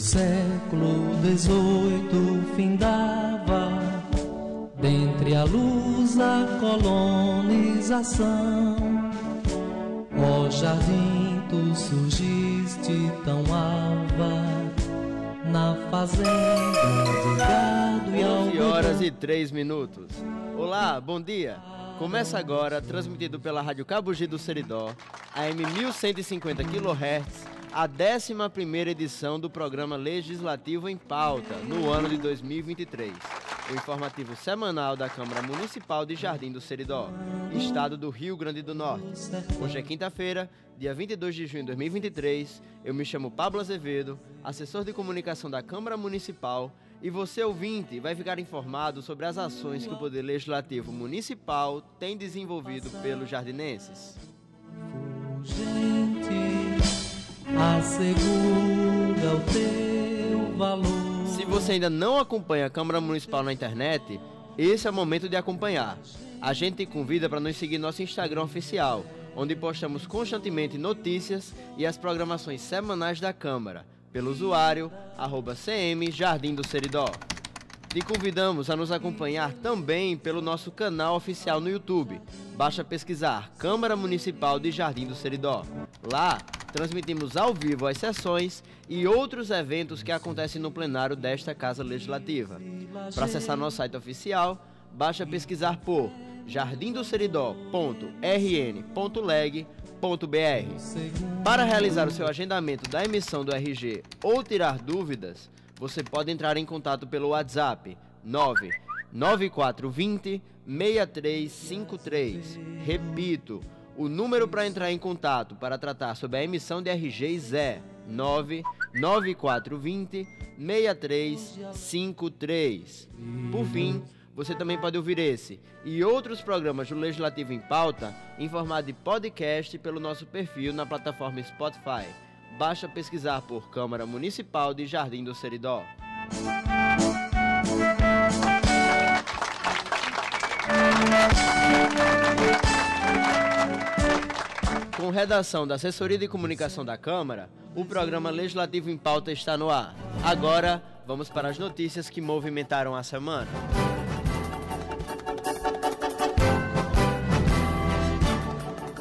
século XVIII findava, dentre a luz da colonização. Ó jardim, tu surgiste tão ava na fazenda de gado e 11 horas e 3 minutos. Olá, bom dia. Começa agora, transmitido pela Rádio Cabugi do Seridó, AM 1150 kHz, a 11ª edição do programa Legislativo em Pauta, no ano de 2023. O informativo semanal da Câmara Municipal de Jardim do Seridó, estado do Rio Grande do Norte. Hoje é quinta-feira, dia 22 de junho de 2023. Eu me chamo Pablo Azevedo, assessor de comunicação da Câmara Municipal e você, ouvinte, vai ficar informado sobre as ações que o Poder Legislativo Municipal tem desenvolvido pelos jardinenses. Assegura o teu valor. Se você ainda não acompanha a Câmara Municipal na internet, esse é o momento de acompanhar. A gente te convida para nos seguir nosso Instagram oficial, onde postamos constantemente notícias e as programações semanais da Câmara pelo usuário arroba CM Jardim do Seridó. Te convidamos a nos acompanhar também pelo nosso canal oficial no YouTube. Basta pesquisar Câmara Municipal de Jardim do Seridó. Lá, transmitimos ao vivo as sessões e outros eventos que acontecem no plenário desta Casa Legislativa. Para acessar nosso site oficial, basta pesquisar por jardindoseridó.rn.leg.br. Para realizar o seu agendamento da emissão do RG ou tirar dúvidas, você pode entrar em contato pelo WhatsApp 99420 6353. Repito, o número para entrar em contato para tratar sobre a emissão de RGs é 99420 6353. Por fim, você também pode ouvir esse e outros programas do Legislativo em Pauta em formato de podcast pelo nosso perfil na plataforma Spotify. Basta pesquisar por Câmara Municipal de Jardim do Seridó. Com redação da Assessoria de Comunicação da Câmara, o programa Legislativo em Pauta está no ar. Agora, vamos para as notícias que movimentaram a semana.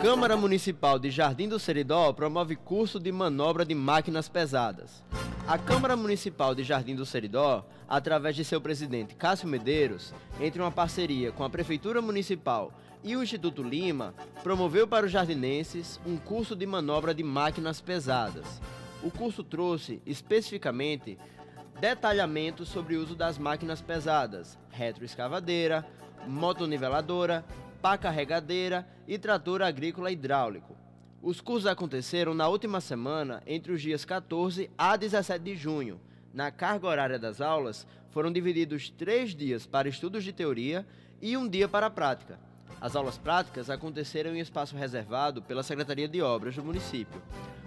Câmara Municipal de Jardim do Seridó promove curso de manobra de máquinas pesadas. A Câmara Municipal de Jardim do Seridó, através de seu presidente Cássio Medeiros, entre uma parceria com a Prefeitura Municipal o Instituto Lima, promoveu para os jardinenses um curso de manobra de máquinas pesadas. O curso trouxe, especificamente, detalhamentos sobre o uso das máquinas pesadas, retroescavadeira, motoniveladora, pá carregadeira e trator agrícola hidráulico. Os cursos aconteceram na última semana, entre os dias 14 a 17 de junho. Na carga horária das aulas, foram divididos três dias para estudos de teoria e um dia para a prática. As aulas práticas aconteceram em espaço reservado pela Secretaria de Obras do município.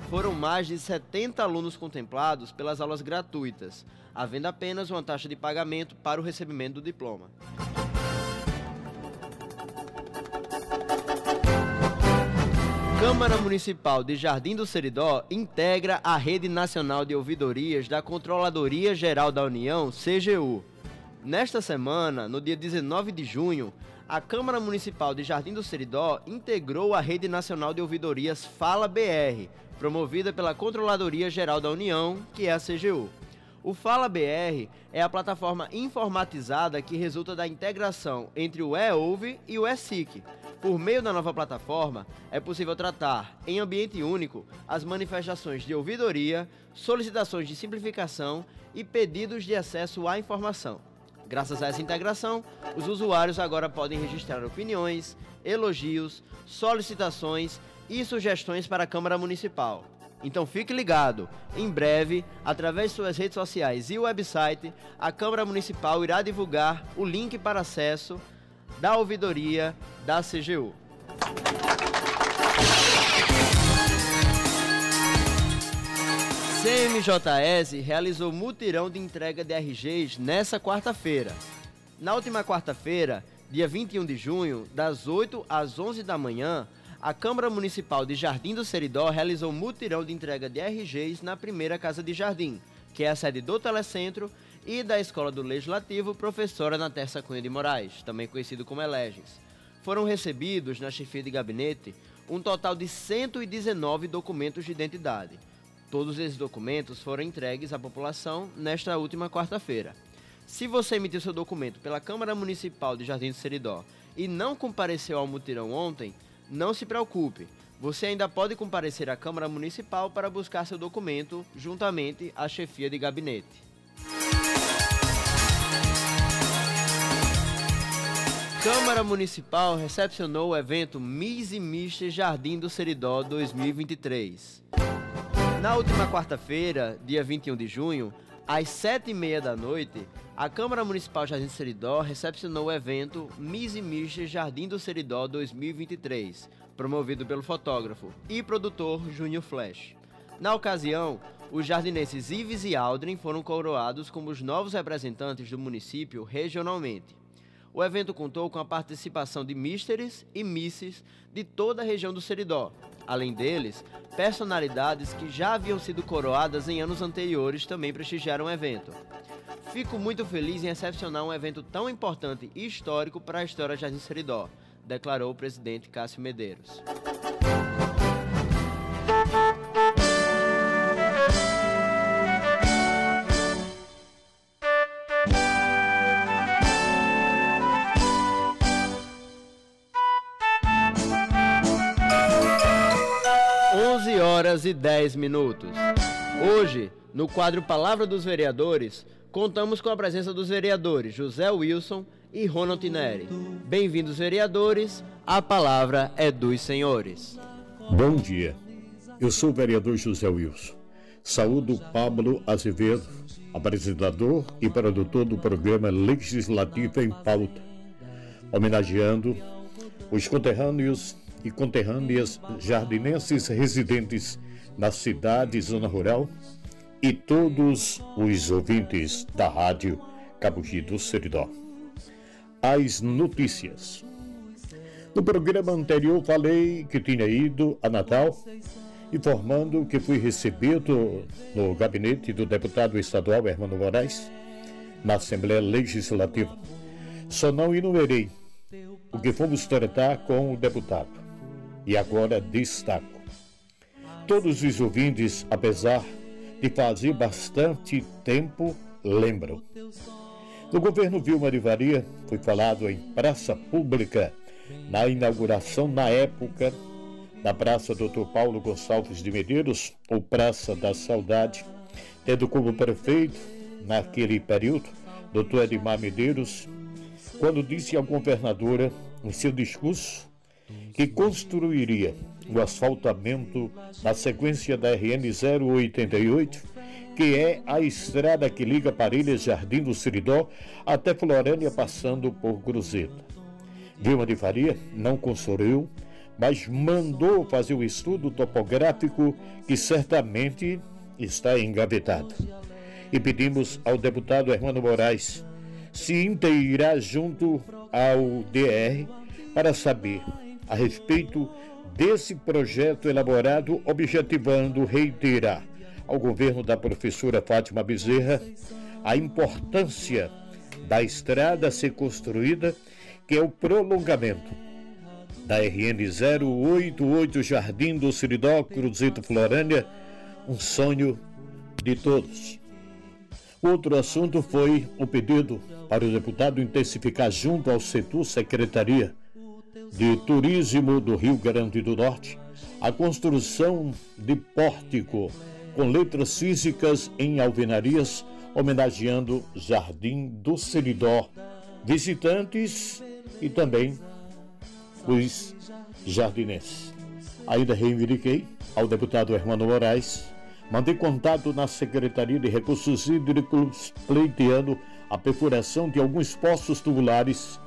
Foram mais de 70 alunos contemplados pelas aulas gratuitas, havendo apenas uma taxa de pagamento para o recebimento do diploma. Câmara Municipal de Jardim do Seridó integra a Rede Nacional de Ouvidorias da Controladoria Geral da União, CGU. Nesta semana, no dia 19 de junho, a Câmara Municipal de Jardim do Seridó integrou a Rede Nacional de Ouvidorias Fala BR, promovida pela Controladoria Geral da União, que é a CGU. O Fala BR é a plataforma informatizada que resulta da integração entre o eOuve e o eSIC por meio da nova plataforma, é possível tratar, em ambiente único, as manifestações de ouvidoria, solicitações de simplificação e pedidos de acesso à informação. Graças a essa integração, os usuários agora podem registrar opiniões, elogios, solicitações e sugestões para a Câmara Municipal. Então fique ligado. Em breve, através de suas redes sociais e website, a Câmara Municipal irá divulgar o link para acesso da ouvidoria da CGU. CMJS realizou mutirão de entrega de RGs nessa quarta-feira. Na última quarta-feira, dia 21 de junho, das 8 às 11 da manhã, a Câmara Municipal de Jardim do Seridó realizou mutirão de entrega de RGs na primeira Casa de Jardim, que é a sede do Telecentro, e da Escola do Legislativo, professora Natessa Cunha de Moraes, também conhecido como Eleges. Foram recebidos na chefia de gabinete um total de 119 documentos de identidade. Todos esses documentos foram entregues à população nesta última quarta-feira. Se você emitiu seu documento pela Câmara Municipal de Jardim do Seridó e não compareceu ao mutirão ontem, não se preocupe. Você ainda pode comparecer à Câmara Municipal para buscar seu documento juntamente à chefia de gabinete. Câmara Municipal recepcionou o evento Miss e Mister Jardim do Seridó 2023. Na última quarta-feira, dia 21 de junho, às sete e meia da noite, a Câmara Municipal Jardim do Seridó recepcionou o evento Miss e Mister Jardim do Seridó 2023, promovido pelo fotógrafo e produtor Júnior Flash. Na ocasião, os jardinenses Ives e Aldrin foram coroados como os novos representantes do município regionalmente. O evento contou com a participação de místeres e misses de toda a região do Seridó. Além deles, personalidades que já haviam sido coroadas em anos anteriores também prestigiaram o evento. Fico muito feliz em recepcionar um evento tão importante e histórico para a história Jardim Seridó, declarou o presidente Cássio Medeiros. Horas e 10 minutos. Hoje, no quadro Palavra dos Vereadores, contamos com a presença dos vereadores José Wilson e Ronald Tineri. Bem-vindos, vereadores. A palavra é dos senhores. Bom dia. Eu sou o vereador José Wilson. Saúdo Pablo Azevedo, apresentador e produtor do programa Legislativo em Pauta, homenageando os conterrâneos e conterrâneas jardinenses residentes na cidade zona rural e todos os ouvintes da rádio Cabugi do Seridó. As notícias. No programa anterior falei que tinha ido a Natal, informando que fui recebido no gabinete do deputado estadual Hermano Moraes, na Assembleia Legislativa. Só não enumerei o que fomos tratar com o deputado e agora destaco. Todos os ouvintes, apesar de fazer bastante tempo, lembram. No governo Vilma de Varia, foi falado em praça pública, na inauguração na época da Praça Dr. Paulo Gonçalves de Medeiros, ou Praça da Saudade, tendo como prefeito, naquele período, Dr. Edmar Medeiros, quando disse à governadora, em seu discurso, que construiria o asfaltamento na sequência da RN 088, que é a estrada que liga Parelhas Jardim do Siridó até Florânia, passando por Cruzeta. Vilma de Faria não construiu, mas mandou fazer o estudo topográfico que certamente está engavetado. E pedimos ao deputado Hermano Moraes se inteirar junto ao DR para saber a respeito desse projeto elaborado, objetivando reiterar ao governo da professora Fátima Bezerra a importância da estrada a ser construída, que é o prolongamento da RN 088 Jardim do Siridó, Cruzeiro Florânia, um sonho de todos. Outro assunto foi o pedido para o deputado intensificar junto ao setor secretaria de Turismo do Rio Grande do Norte a construção de pórtico com letras físicas em alvenarias, homenageando Jardim do Seridó, visitantes e também os jardinenses. Ainda reivindiquei ao deputado Hermano Moraes mandei contato na Secretaria de Recursos Hídricos pleiteando a perfuração de alguns poços tubulares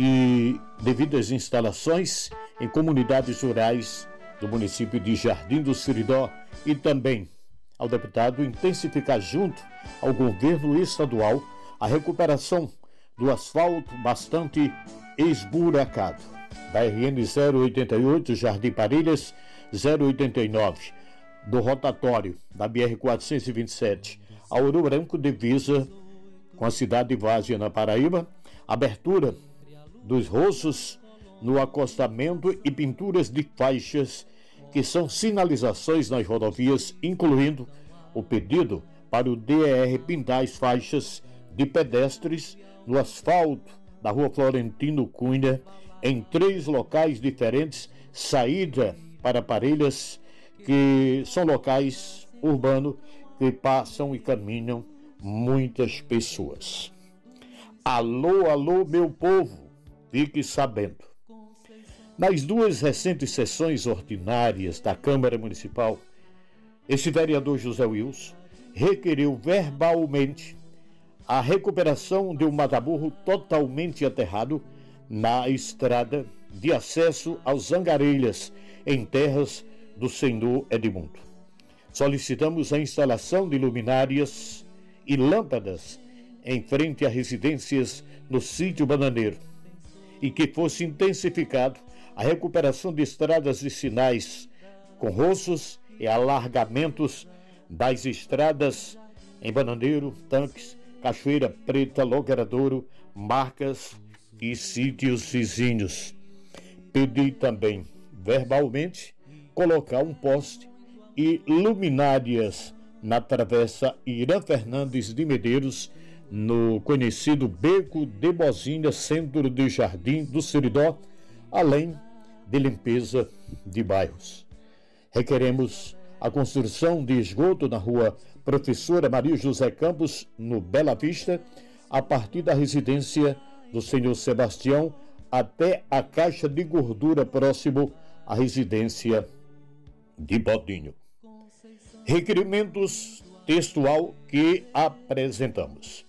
e devidas instalações em comunidades rurais do município de Jardim do Siridó e também ao deputado intensificar junto ao governo estadual a recuperação do asfalto bastante esburacado. Da RN 088 Jardim Parelhas 089 do rotatório da BR 427 a Ouro Branco divisa com a cidade de Várzea, na Paraíba, abertura dos rossos no acostamento e pinturas de faixas que são sinalizações nas rodovias, incluindo o pedido para o DER pintar as faixas de pedestres no asfalto da rua Florentino Cunha, em três locais diferentes, saída para Parelhas, que são locais urbanos que passam e caminham muitas pessoas. Alô, alô, meu povo, fique sabendo. Nas duas recentes sessões ordinárias da Câmara Municipal, esse vereador José Wilson requeriu verbalmente a recuperação de um mataburro totalmente aterrado na estrada de acesso aos Zangarelhas, em terras do senhor Edmundo. Solicitamos a instalação de luminárias e lâmpadas em frente a residências no sítio bananeiro e que fosse intensificado a recuperação de estradas e sinais com roços e alargamentos das estradas em Bananeiro, Tanques, Cachoeira Preta, Logeradouro, Marcas e sítios vizinhos. Pedi também, verbalmente, colocar um poste e luminárias na travessa Irã Fernandes de Medeiros, no conhecido Beco de Bozinha, centro de Jardim do Seridó, além de limpeza de bairros. Requeremos a construção de esgoto na rua Professora Maria José Campos, no Bela Vista, a partir da residência do senhor Sebastião até a caixa de gordura próximo à residência de Bodinho. Requerimentos textual que apresentamos.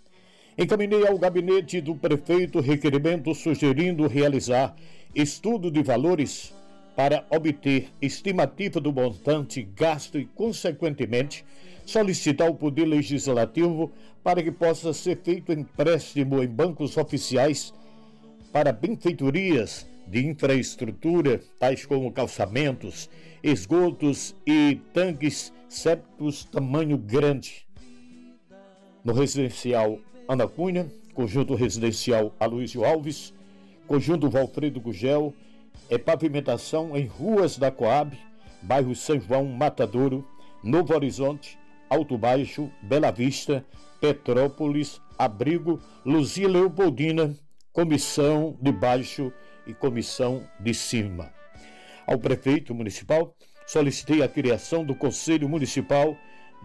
Encaminhei ao gabinete do prefeito requerimento sugerindo realizar estudo de valores para obter estimativa do montante gasto e, consequentemente, solicitar ao Poder Legislativo para que possa ser feito empréstimo em bancos oficiais para benfeitorias de infraestrutura, tais como calçamentos, esgotos e tanques sépticos tamanho grande. No residencial Ana Cunha, conjunto residencial Aloysio Alves, conjunto Valfredo Gugel, é pavimentação em ruas da Coab, bairro São João, Matadouro, Novo Horizonte, Alto Baixo, Bela Vista, Petrópolis, Abrigo, Luzia Leopoldina, Comissão de Baixo e Comissão de Cima. Ao prefeito municipal, solicitei a criação do Conselho Municipal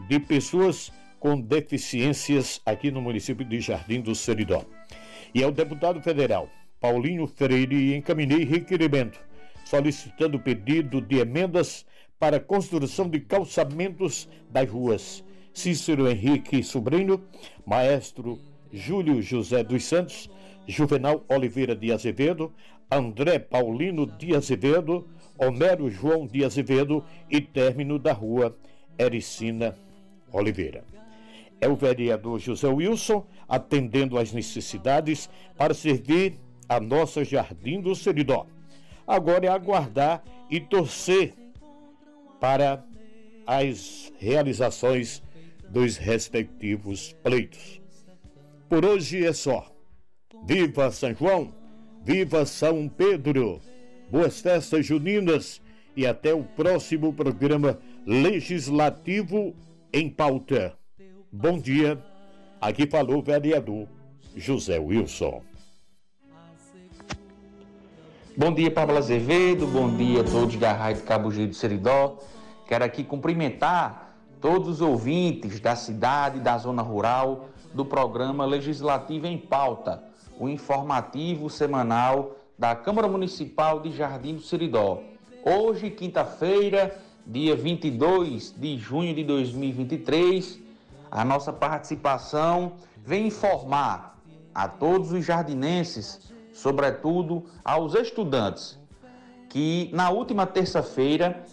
de Pessoas com Deficiências aqui no município de Jardim do Seridó. E ao deputado federal Paulinho Freire encaminhei requerimento solicitando pedido de emendas para construção de calçamentos das ruas Cícero Henrique Sobrinho, Maestro Júlio José dos Santos, Juvenal Oliveira de Azevedo, André Paulino de Azevedo, Homero João de Azevedo e término da rua Ericina Oliveira. É o vereador José Wilson atendendo às necessidades para servir a nossa Jardim do Seridó. Agora é aguardar e torcer para as realizações dos respectivos pleitos. Por hoje é só. Viva São João! Viva São Pedro! Boas festas juninas e até o próximo programa legislativo em pauta. Bom dia. Aqui falou o vereador José Wilson. Bom dia, Pablo Azevedo. Bom dia a todos da Rádio Cabo Giro de Seridó. Quero aqui cumprimentar todos os ouvintes da cidade da zona rural do programa Legislativo em Pauta, o informativo semanal da Câmara Municipal de Jardim do Seridó. Hoje, quinta-feira, dia 22 de junho de 2023, a nossa participação vem informar a todos os jardinenses sobretudo aos estudantes, que na última terça-feira,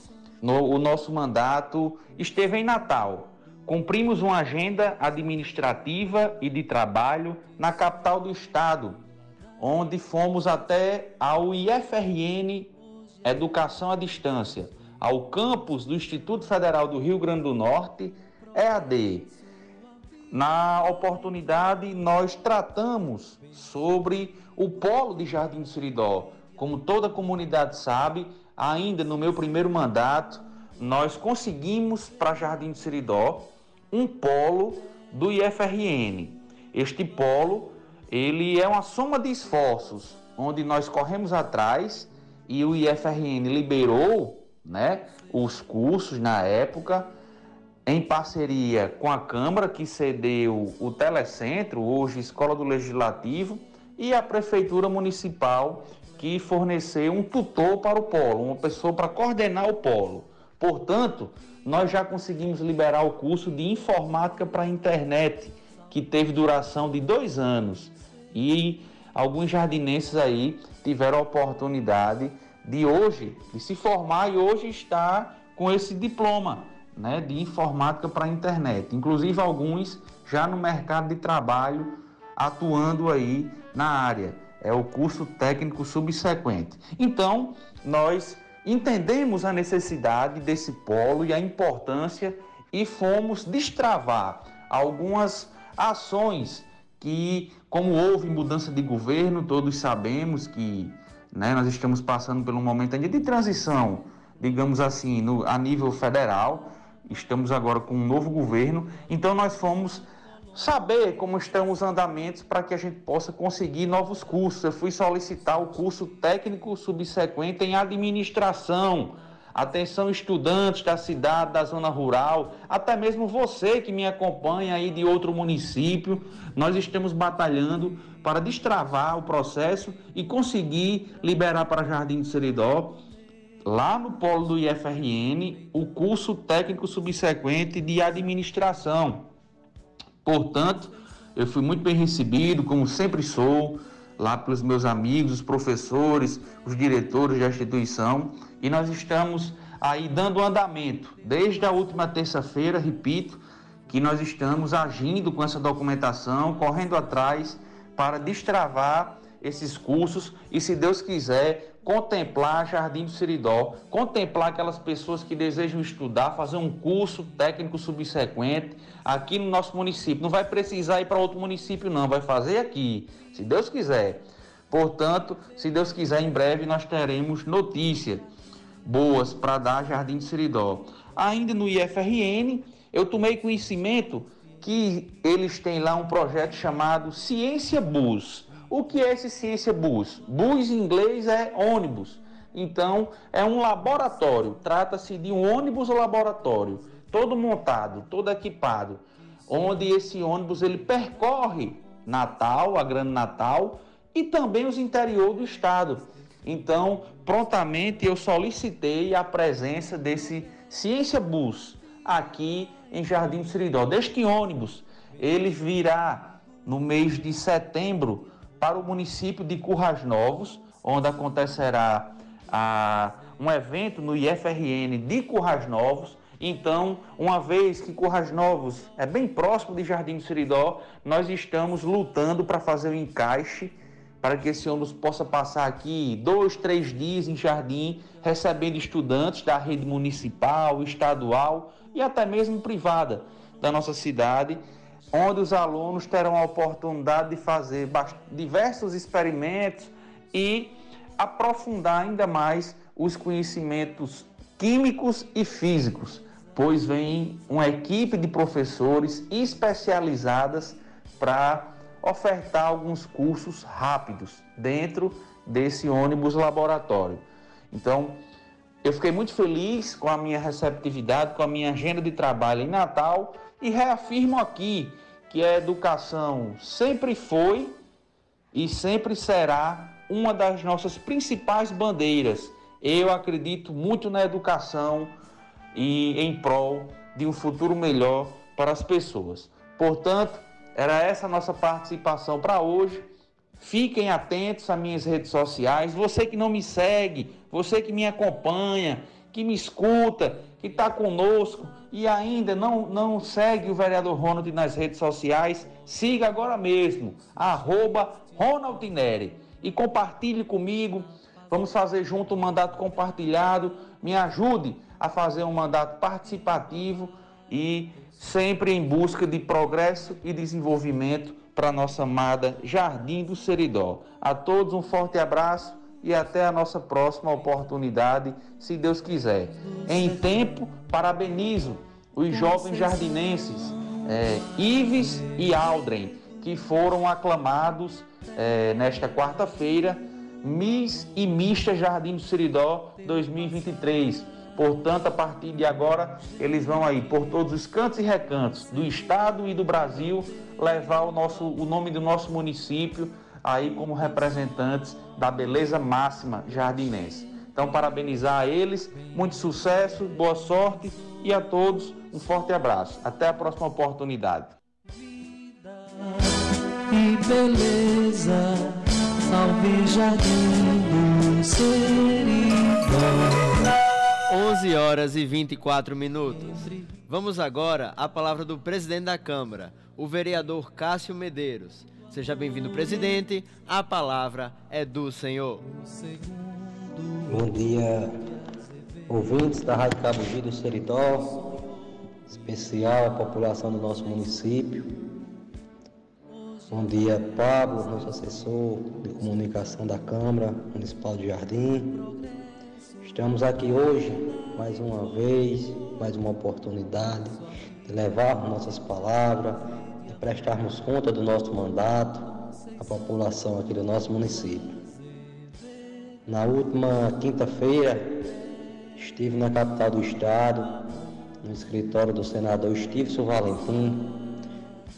no o nosso mandato esteve em Natal. Cumprimos uma agenda administrativa e de trabalho na capital do estado, onde fomos até ao IFRN Educação à Distância, ao campus do Instituto Federal do Rio Grande do Norte, EAD, na oportunidade nós tratamos sobre o polo de Jardim do Siridó. Como toda comunidade sabe, ainda no meu primeiro mandato, nós conseguimos para Jardim do Siridó um polo do IFRN. Este polo, ele é uma soma de esforços, onde nós corremos atrás e o IFRN liberou, né, os cursos na época em parceria com a Câmara, que cedeu o Telecentro, hoje Escola do Legislativo, e a Prefeitura Municipal, que forneceu um tutor para o polo, uma pessoa para coordenar o polo. Portanto, nós já conseguimos liberar o curso de informática para a internet, que teve duração de dois anos. E alguns jardinenses aí tiveram a oportunidade de hoje, de se formar e hoje está com esse diploma né, de informática para a internet. Inclusive alguns já no mercado de trabalho atuando aí na área. É o curso técnico subsequente. Então, nós entendemos a necessidade desse polo e a importância e fomos destravar algumas ações que, como houve mudança de governo, todos sabemos que né, nós estamos passando por um momento ainda de transição, digamos assim, no, a nível federal. Estamos agora com um novo governo, então nós fomos saber como estão os andamentos para que a gente possa conseguir novos cursos. Eu fui solicitar o curso técnico subsequente em administração. Atenção, estudantes da cidade, da zona rural, até mesmo você que me acompanha aí de outro município, nós estamos batalhando para destravar o processo e conseguir liberar para Jardim de Seridó, lá no polo do IFRN, o curso técnico subsequente de administração. Portanto, eu fui muito bem recebido, como sempre sou, lá pelos meus amigos, os professores, os diretores da instituição, e nós estamos aí dando andamento. Desde a última terça-feira, repito, que nós estamos agindo com essa documentação, correndo atrás para destravar esses cursos e, se Deus quiser, contemplar Jardim do Seridó, contemplar aquelas pessoas que desejam estudar, fazer um curso técnico subsequente aqui no nosso município. Não vai precisar ir para outro município, não, vai fazer aqui, se Deus quiser. Portanto, se Deus quiser, em breve nós teremos notícias boas para dar Jardim do Seridó. Ainda no IFRN, eu tomei conhecimento que eles têm lá um projeto chamado Ciência Bus o que é esse ciência bus? Bus em inglês é ônibus. Então, é um laboratório. Trata-se de um ônibus laboratório, todo montado, todo equipado, onde esse ônibus ele percorre Natal, a Grande Natal e também os interior do estado. Então, prontamente eu solicitei a presença desse Ciência Bus aqui em Jardim do Seridó. Deste ônibus, ele virá no mês de setembro para o município de Currais Novos, onde acontecerá a, um evento no IFRN de Currais Novos. Então, uma vez que Currais Novos é bem próximo de Jardim do Seridó, nós estamos lutando para fazer o encaixe para que esse ônibus possa passar aqui dois, três dias em Jardim, recebendo estudantes da rede municipal, estadual e até mesmo privada da nossa cidade onde os alunos terão a oportunidade de fazer diversos experimentos e aprofundar ainda mais os conhecimentos químicos e físicos, pois vem uma equipe de professores especializadas para ofertar alguns cursos rápidos dentro desse ônibus laboratório. Então, eu fiquei muito feliz com a minha receptividade, com a minha agenda de trabalho em Natal e reafirmo aqui que a educação sempre foi e sempre será uma das nossas principais bandeiras. Eu acredito muito na educação e em prol de um futuro melhor para as pessoas. Portanto, era essa nossa participação para hoje. Fiquem atentos às minhas redes sociais. Você que não me segue, você que me acompanha, que me escuta, que está conosco e ainda não, não segue o vereador Ronald nas redes sociais, siga agora mesmo, arroba e compartilhe comigo. Vamos fazer junto um mandato compartilhado. Me ajude a fazer um mandato participativo e sempre em busca de progresso e desenvolvimento para nossa amada Jardim do Seridó. A todos um forte abraço e até a nossa próxima oportunidade, se Deus quiser. Em tempo, parabenizo os jovens jardinenses é, Ives e Aldren, que foram aclamados é, nesta quarta-feira Miss e Mista Jardim do Seridó 2023. Portanto, a partir de agora, eles vão aí por todos os cantos e recantos do estado e do Brasil levar o, nosso, o nome do nosso município aí como representantes da beleza máxima jardinense. Então, parabenizar a eles, muito sucesso, boa sorte e a todos um forte abraço. Até a próxima oportunidade. E beleza, salve jardim do Seridó. 11 horas e 24 minutos. Vamos agora à palavra do presidente da Câmara, o vereador Cássio Medeiros. Seja bem-vindo, presidente. A palavra é do Senhor. Bom dia, ouvintes da Rádio Cabo Giro Seridó, especial a população do nosso município. Bom dia, Pablo, nosso assessor de comunicação da Câmara Municipal de Jardim. Estamos aqui hoje, mais uma vez, mais uma oportunidade de levar nossas palavras, prestarmos conta do nosso mandato à população aqui do nosso município. Na última quinta-feira, estive na capital do estado, no escritório do senador Estício Valentim,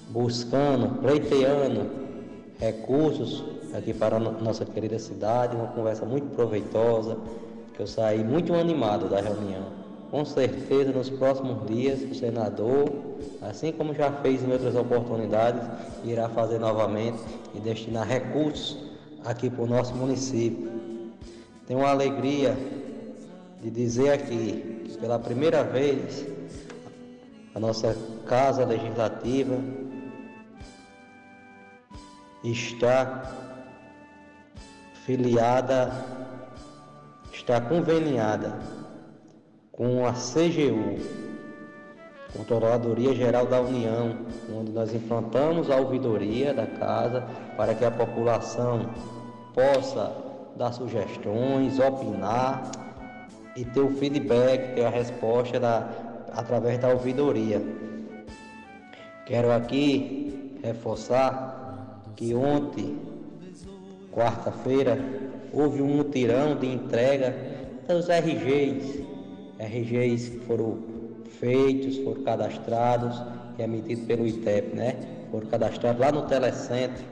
buscando, pleiteando recursos aqui para a nossa querida cidade, uma conversa muito proveitosa, que eu saí muito animado da reunião. Com certeza, nos próximos dias, o senador, assim como já fez em outras oportunidades, irá fazer novamente e destinar recursos aqui para o nosso município. Tenho uma alegria de dizer aqui que pela primeira vez a nossa Casa Legislativa está filiada está conveniada com a CGU, Controladoria Geral da União, onde nós implantamos a ouvidoria da casa para que a população possa dar sugestões, opinar e ter o feedback, ter a resposta da, através da ouvidoria. Quero aqui reforçar que ontem, quarta-feira, houve um mutirão de entrega dos RGs, RGs que foram feitos, foram cadastrados e emitidos pelo ITEP, né? Foram cadastrados lá no telecentro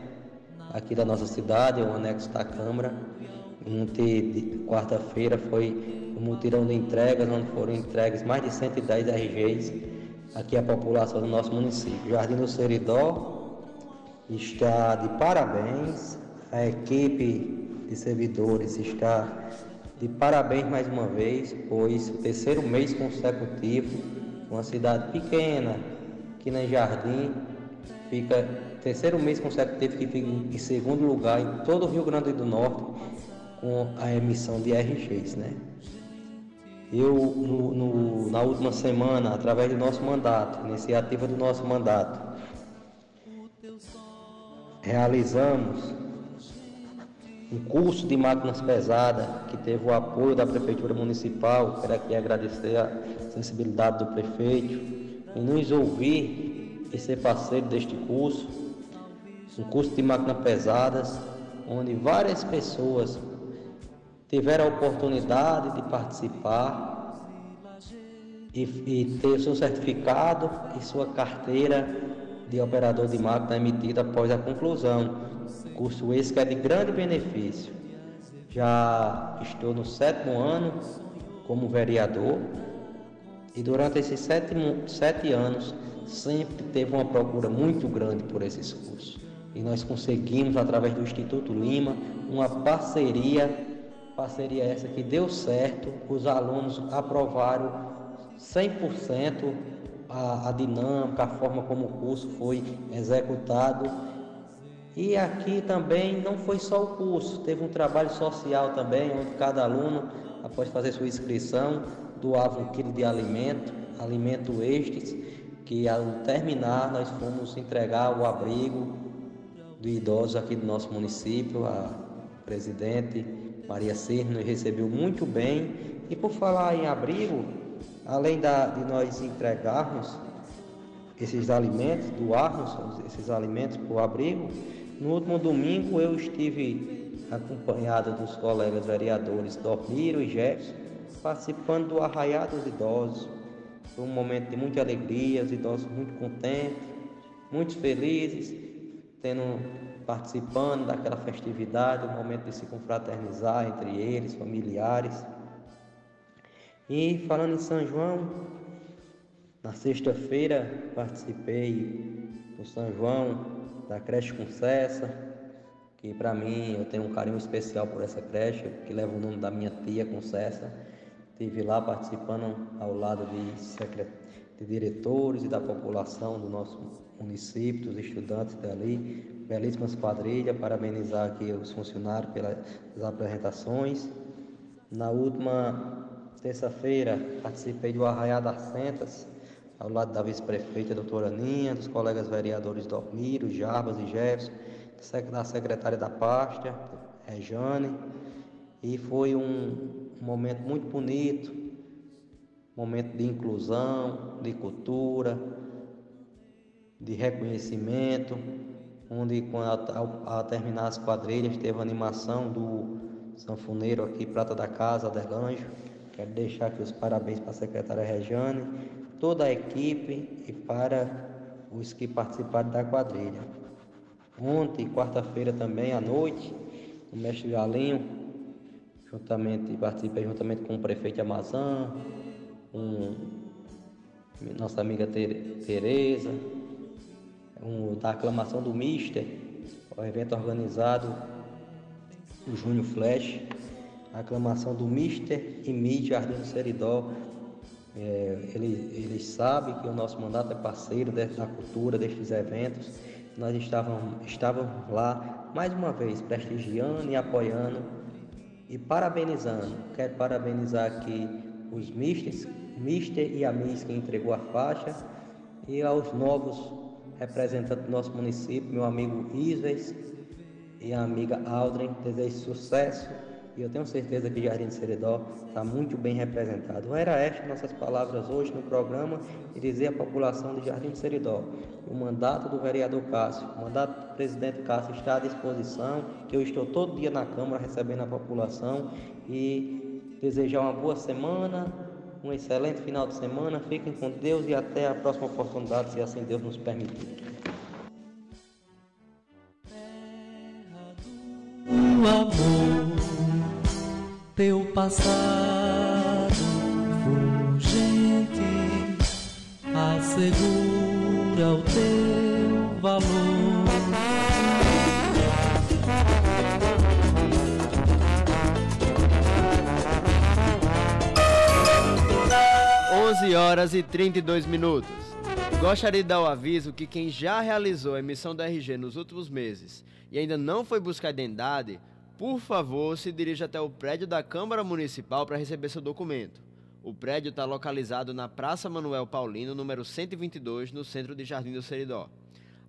aqui da nossa cidade, o anexo da Câmara. Ontem, quarta-feira, foi um mutirão de entregas, onde foram entregues mais de 110 RGs aqui à população do nosso município. Jardim do Seridó está de parabéns, a equipe de servidores está de parabéns mais uma vez, pois o terceiro mês consecutivo, uma cidade pequena, aqui na Jardim, fica terceiro mês consecutivo que fica em segundo lugar em todo o Rio Grande do Norte com a emissão de RGs, né? Eu, no, no, na última semana, através do nosso mandato, iniciativa do nosso mandato, realizamos um curso de máquinas pesadas que teve o apoio da Prefeitura Municipal. Quero aqui agradecer a sensibilidade do prefeito em nos ouvir e ser parceiro deste curso. Um curso de máquinas pesadas, onde várias pessoas tiveram a oportunidade de participar e, e ter seu certificado e sua carteira de operador de máquina emitida após a conclusão Curso esse que é de grande benefício. Já estou no sétimo ano como vereador e durante esses sete, sete anos sempre teve uma procura muito grande por esses cursos. E nós conseguimos, através do Instituto Lima, uma parceria, parceria essa que deu certo, os alunos aprovaram 100% a, a dinâmica, a forma como o curso foi executado e aqui também não foi só o curso, teve um trabalho social também, onde cada aluno, após fazer sua inscrição, doava um quilo de alimento, alimento estes, que ao terminar nós fomos entregar o abrigo de idosos aqui do nosso município, a presidente Maria Serra nos recebeu muito bem. E por falar em abrigo, além da, de nós entregarmos esses alimentos, doarmos esses alimentos para o abrigo, no último domingo eu estive acompanhado dos colegas vereadores Dormiro e Jefferson, participando do Arraiá dos Idosos. Foi um momento de muita alegria, os idosos muito contentes, muito felizes, tendo participando daquela festividade, um momento de se confraternizar entre eles, familiares. E falando em São João, na sexta-feira participei do São João da creche Concessa, que para mim eu tenho um carinho especial por essa creche, que leva o nome da minha tia Concessa. Estive lá participando ao lado de, secret... de diretores e da população do nosso município, dos estudantes dali. Belíssimas quadrilhas, parabenizar aqui os funcionários pelas apresentações. Na última terça-feira participei do Arraiá das Sentas, ao lado da vice-prefeita doutora Aninha, dos colegas vereadores Dormiro, Jarbas e Jefferson, da secretária da pasta, Rejane, e foi um momento muito bonito, momento de inclusão, de cultura, de reconhecimento, onde ao, ao terminar as quadrilhas teve a animação do sanfoneiro aqui, Prata da Casa, Adelanjo. Quero deixar aqui os parabéns para a secretária Regiane, toda a equipe e para os que participaram da quadrilha. Ontem, quarta-feira também, à noite, o mestre Galinho, juntamente, participei juntamente com o prefeito Amazã, com nossa amiga Tereza, um, da aclamação do Mister, o evento organizado o Júnior Flash, a aclamação do Mister e Mid Jardim do Seridó, é, ele, ele sabe que o nosso mandato é parceiro da cultura, destes eventos. Nós estávamos, estávamos lá mais uma vez prestigiando e apoiando e parabenizando. Quero parabenizar aqui os misters, Mister e a Miss que entregou a faixa e aos novos representantes do nosso município, meu amigo Isves e a amiga Aldrin. Desejo sucesso e eu tenho certeza que Jardim de Seridó está muito bem representado. Era estas nossas palavras hoje no programa e dizer à população de Jardim de Seridó o mandato do vereador Cássio, o mandato do presidente Cássio está à disposição, que eu estou todo dia na Câmara recebendo a população e desejar uma boa semana, um excelente final de semana, fiquem com Deus e até a próxima oportunidade, se assim Deus nos permitir. Amor teu passado fulgente assegura o teu valor. Onze horas e 32 minutos. Gostaria de dar o aviso que quem já realizou a emissão do RG nos últimos meses e ainda não foi buscar identidade por favor, se dirija até o prédio da Câmara Municipal para receber seu documento. O prédio está localizado na Praça Manuel Paulino, número 122, no centro de Jardim do Seridó.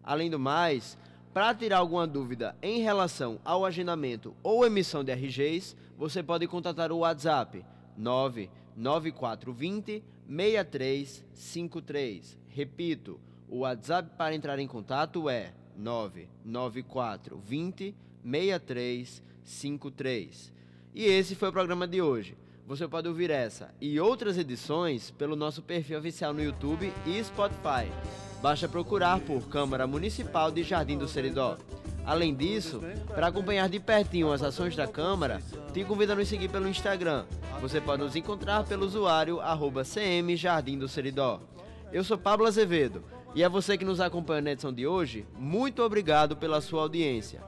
Além do mais, para tirar alguma dúvida em relação ao agendamento ou emissão de RGs, você pode contatar o WhatsApp 99420 6353. Repito, o WhatsApp para entrar em contato é 99420 6353. 53. E esse foi o programa de hoje. Você pode ouvir essa e outras edições pelo nosso perfil oficial no YouTube e Spotify. Basta procurar por Câmara Municipal de Jardim do Seridó. Além disso, para acompanhar de pertinho as ações da Câmara, te convido a nos seguir pelo Instagram. Você pode nos encontrar pelo usuário arroba CM Jardim do Seridó. Eu sou Pablo Azevedo e é você que nos acompanha na edição de hoje, muito obrigado pela sua audiência.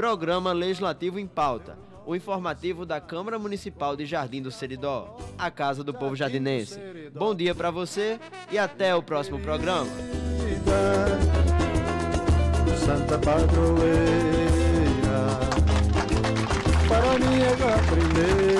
Programa Legislativo em Pauta, o informativo da Câmara Municipal de Jardim do Seridó, a casa do povo jardinense. Bom dia para você e até o próximo programa. Santa Padroeira, para mim é a primeira.